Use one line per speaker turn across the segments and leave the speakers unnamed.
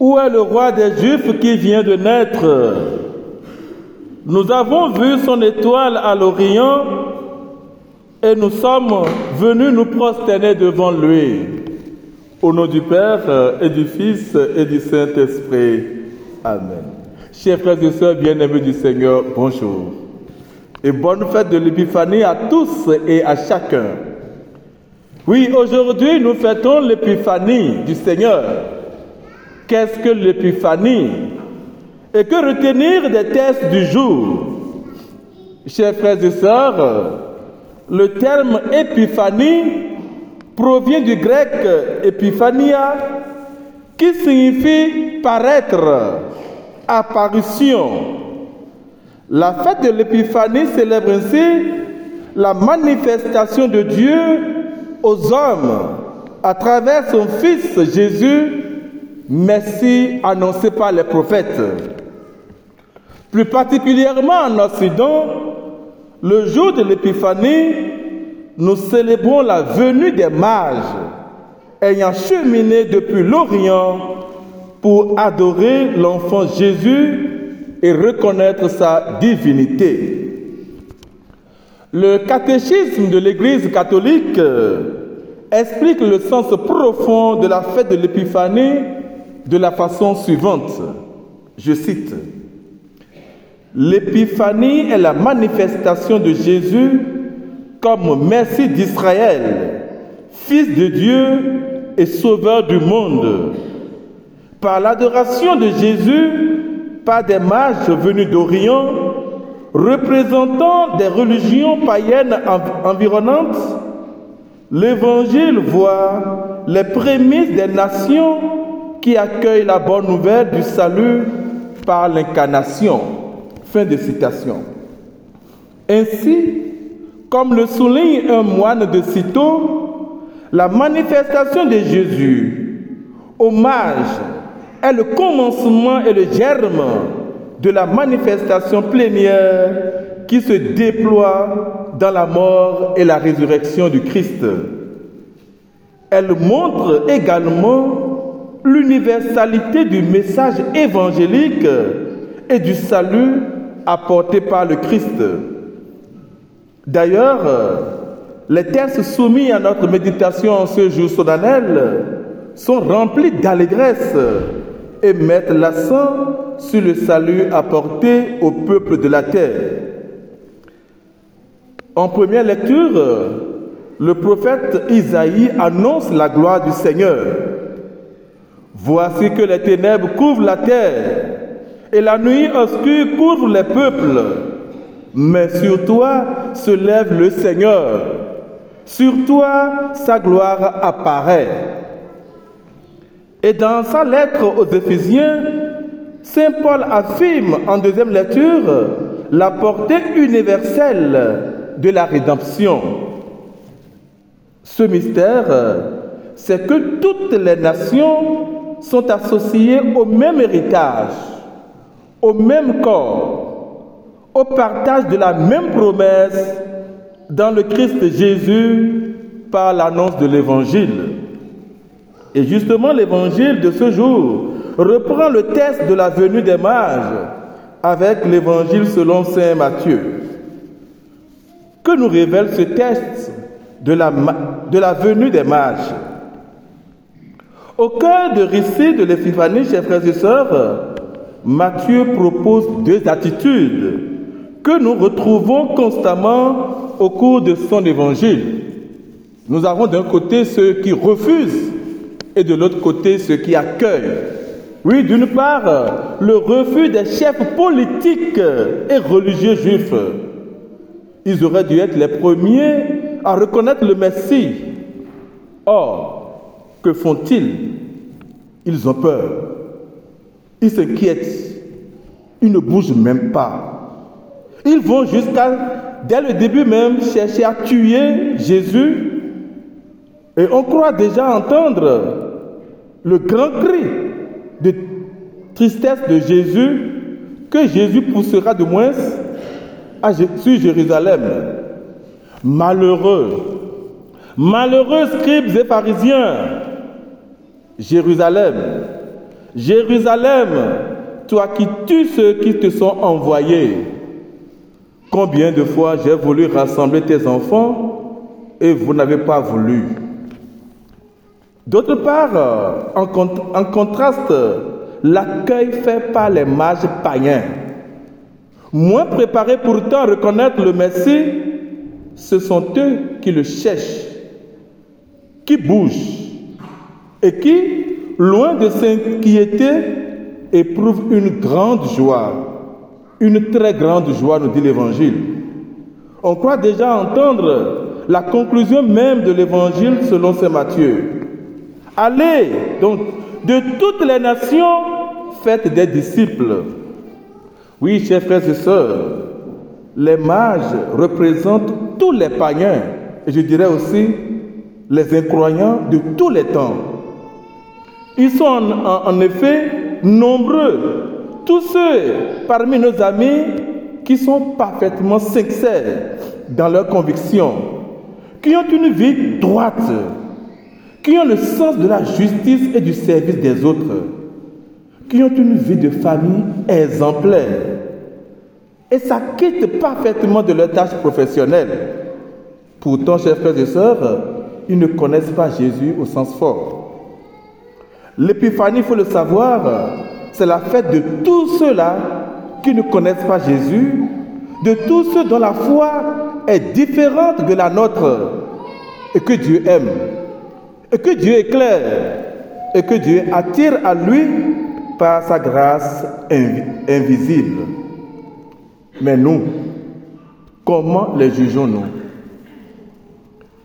Où est le roi des Juifs qui vient de naître? Nous avons vu son étoile à l'Orient et nous sommes venus nous prosterner devant lui. Au nom du Père et du Fils et du Saint-Esprit. Amen. Chers frères et sœurs bien-aimés du Seigneur, bonjour. Et bonne fête de l'Épiphanie à tous et à chacun. Oui, aujourd'hui nous fêtons l'Épiphanie du Seigneur. Qu'est-ce que l'Épiphanie? Et que retenir des tests du jour? Chers frères et sœurs, le terme Épiphanie provient du grec Epiphania qui signifie paraître, apparition. La fête de l'Épiphanie célèbre ainsi la manifestation de Dieu aux hommes à travers son Fils Jésus, Messie annoncé par les prophètes. Plus particulièrement en Occident, le jour de l'Épiphanie, nous célébrons la venue des mages ayant cheminé depuis l'Orient pour adorer l'enfant Jésus et reconnaître sa divinité. Le catéchisme de l'Église catholique explique le sens profond de la fête de l'Épiphanie de la façon suivante. Je cite. L'épiphanie est la manifestation de Jésus comme Messie d'Israël, Fils de Dieu et Sauveur du monde. Par l'adoration de Jésus par des mages venus d'Orient, représentant des religions païennes environnantes, l'Évangile voit les prémices des nations qui accueillent la bonne nouvelle du salut par l'incarnation. Fin de citation. Ainsi, comme le souligne un moine de Cîteaux, la manifestation de Jésus, hommage, est le commencement et le germe de la manifestation plénière qui se déploie dans la mort et la résurrection du Christ. Elle montre également l'universalité du message évangélique et du salut apporté par le Christ. D'ailleurs, les textes soumis à notre méditation en ce jour solennel sont remplis d'allégresse et mettent l'accent sur le salut apporté au peuple de la terre. En première lecture, le prophète Isaïe annonce la gloire du Seigneur. Voici que les ténèbres couvrent la terre et la nuit obscure couvre les peuples. Mais sur toi se lève le Seigneur. Sur toi sa gloire apparaît. Et dans sa lettre aux Éphésiens, Saint Paul affirme en deuxième lecture la portée universelle de la rédemption. Ce mystère, c'est que toutes les nations sont associées au même héritage, au même corps, au partage de la même promesse dans le Christ Jésus par l'annonce de l'Évangile. Et justement, l'Évangile de ce jour reprend le test de la venue des mages avec l'Évangile selon Saint Matthieu. Que nous révèle ce test de la, de la venue des mages? Au cœur de récit de l'Épiphanie, chers frères et sœurs, Matthieu propose deux attitudes que nous retrouvons constamment au cours de son évangile. Nous avons d'un côté ceux qui refusent et de l'autre côté ceux qui accueillent. Oui, d'une part, le refus des chefs politiques et religieux juifs. Ils auraient dû être les premiers à reconnaître le Messie. Or, que font-ils? Ils ont peur. Ils s'inquiètent. Ils ne bougent même pas. Ils vont jusqu'à, dès le début même, chercher à tuer Jésus. Et on croit déjà entendre le grand cri de tristesse de Jésus que Jésus poussera de moins à, sur Jérusalem. Malheureux, malheureux scribes et pharisiens, Jérusalem, Jérusalem, toi qui tues ceux qui te sont envoyés, combien de fois j'ai voulu rassembler tes enfants et vous n'avez pas voulu. D'autre part, en, contraste, l'accueil fait par les mages païens, moins préparés pourtant à reconnaître le Messie, ce sont eux qui le cherchent, qui bougent et qui, loin de s'inquiéter, éprouvent une grande joie, une très grande joie, nous dit l'Évangile. On croit déjà entendre la conclusion même de l'Évangile selon Saint Matthieu. Allez donc de toutes les nations, faites des disciples. Oui, chers frères et sœurs, les mages représentent tous les païens, et je dirais aussi les incroyants de tous les temps. Ils sont en, effet nombreux, tous ceux parmi nos amis qui sont parfaitement sincères dans leurs convictions, qui ont une vie droite, qui ont le sens de la justice et du service des autres, qui ont une vie de famille exemplaire et s'acquittent parfaitement de leurs tâches professionnelles. Pourtant, chers frères et sœurs, ils ne connaissent pas Jésus au sens fort. L'épiphanie, il faut le savoir, c'est la fête de tous ceux-là qui ne connaissent pas Jésus, de tous ceux dont la foi est différente de la nôtre et que Dieu aime et que Dieu éclaire et que Dieu attire à lui par sa grâce invisible. Mais nous, comment les jugeons-nous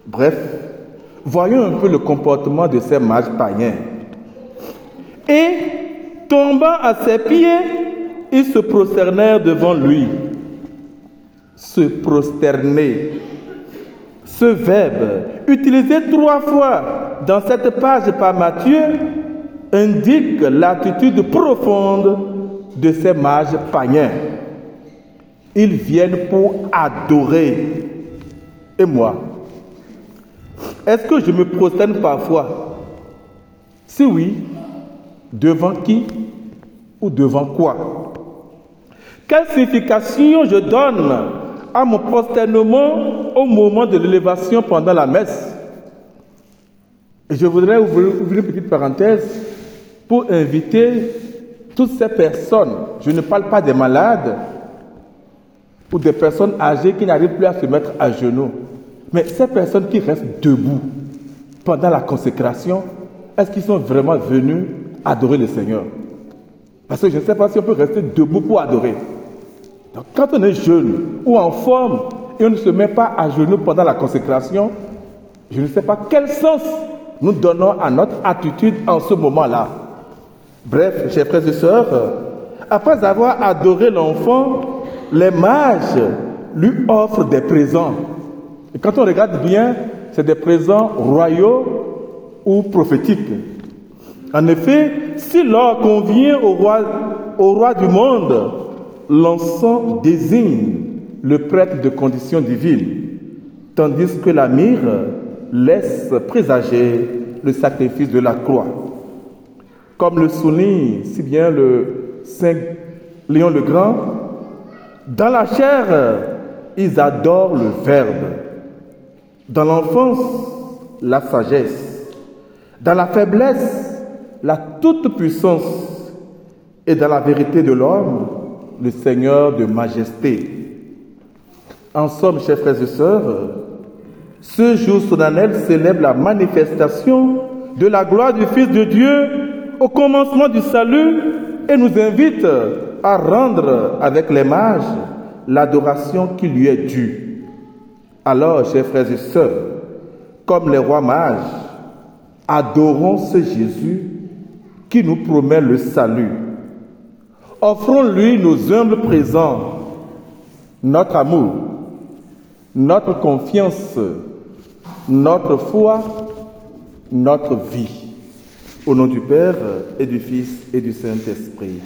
Bref, voyons un peu le comportement de ces mages païens. Et, tombant à ses pieds, ils se prosternèrent devant lui. Se prosterner. Ce verbe, utilisé trois fois dans cette page par Matthieu indique l'attitude profonde de ces mages païens. Ils viennent pour adorer. Et moi, est-ce que je me prosterne parfois? Si oui, devant qui ou devant quoi? Quelle signification je donne à mon prosternement au moment de l'élévation pendant la messe? Et je voudrais ouvrir, une petite parenthèse pour inviter toutes ces personnes, je ne parle pas des malades ou des personnes âgées qui n'arrivent plus à se mettre à genoux, mais ces personnes qui restent debout pendant la consécration, est-ce qu'ils sont vraiment venus adorer le Seigneur Parce que je ne sais pas si on peut rester debout pour adorer. Donc, quand on est jeune ou en forme et on ne se met pas à genoux pendant la consécration, je ne sais pas quel sens nous donnons à notre attitude en ce moment-là. Bref, chers frères et sœurs, après avoir adoré l'enfant, les mages lui offrent des présents. Et quand on regarde bien, c'est des présents royaux ou prophétiques. En effet, si l'or convient au roi, du monde, l'encens désigne le prêtre de condition divine, tandis que la myrrhe laisse présager le sacrifice de la croix. Comme le souligne si bien le Saint Léon le Grand, dans la chair, ils adorent le Verbe. Dans l'enfance, la sagesse. Dans la faiblesse, la toute-puissance. Et dans la vérité de l'homme, le Seigneur de majesté. En somme, chers frères et sœurs, ce jour solennel célèbre la manifestation de la gloire du Fils de Dieu au commencement du salut et nous invite à rendre avec les mages l'adoration qui lui est due. Alors, chers frères et sœurs, comme les rois mages, adorons ce Jésus qui nous promet le salut. Offrons-lui nos humbles présents, notre amour, notre confiance, notre foi, notre vie. Au nom du Père et du Fils et du Saint-Esprit.